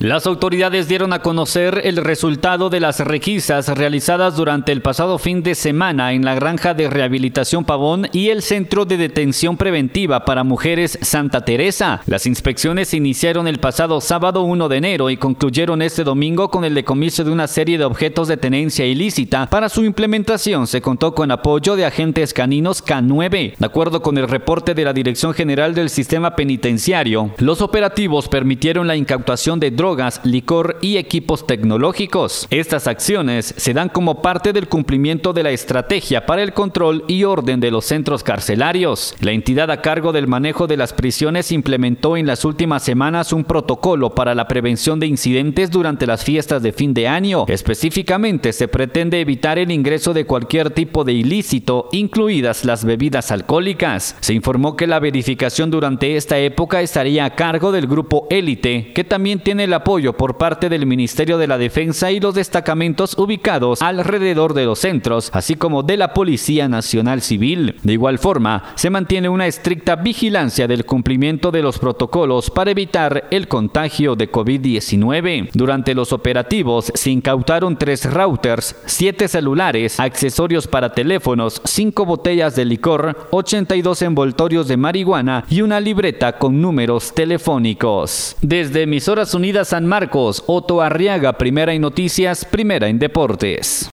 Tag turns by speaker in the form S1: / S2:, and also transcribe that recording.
S1: Las autoridades dieron a conocer el resultado de las requisas realizadas durante el pasado fin de semana en la granja de rehabilitación Pavón y el centro de detención preventiva para mujeres Santa Teresa. Las inspecciones iniciaron el pasado sábado 1 de enero y concluyeron este domingo con el decomiso de una serie de objetos de tenencia ilícita. Para su implementación se contó con apoyo de agentes caninos K9. De acuerdo con el reporte de la Dirección General del Sistema Penitenciario, los operativos permitieron la incautación de drogas, licor y equipos tecnológicos. Estas acciones se dan como parte del cumplimiento de la estrategia para el control y orden de los centros carcelarios. La entidad a cargo del manejo de las prisiones implementó en las últimas semanas un protocolo para la prevención de incidentes durante las fiestas de fin de año. Específicamente se pretende evitar el ingreso de cualquier tipo de ilícito, incluidas las bebidas alcohólicas. Se informó que la verificación durante esta época estaría a cargo del grupo élite, que también tiene el apoyo por parte del Ministerio de la Defensa y los destacamentos ubicados alrededor de los centros, así como de la Policía Nacional Civil. De igual forma, se mantiene una estricta vigilancia del cumplimiento de los protocolos para evitar el contagio de COVID-19. Durante los operativos se incautaron tres routers, siete celulares, accesorios para teléfonos, cinco botellas de licor, 82 envoltorios de marihuana y una libreta con números telefónicos. Desde Emisoras Unidas San Marcos, Otto Arriaga, primera en noticias, primera en deportes.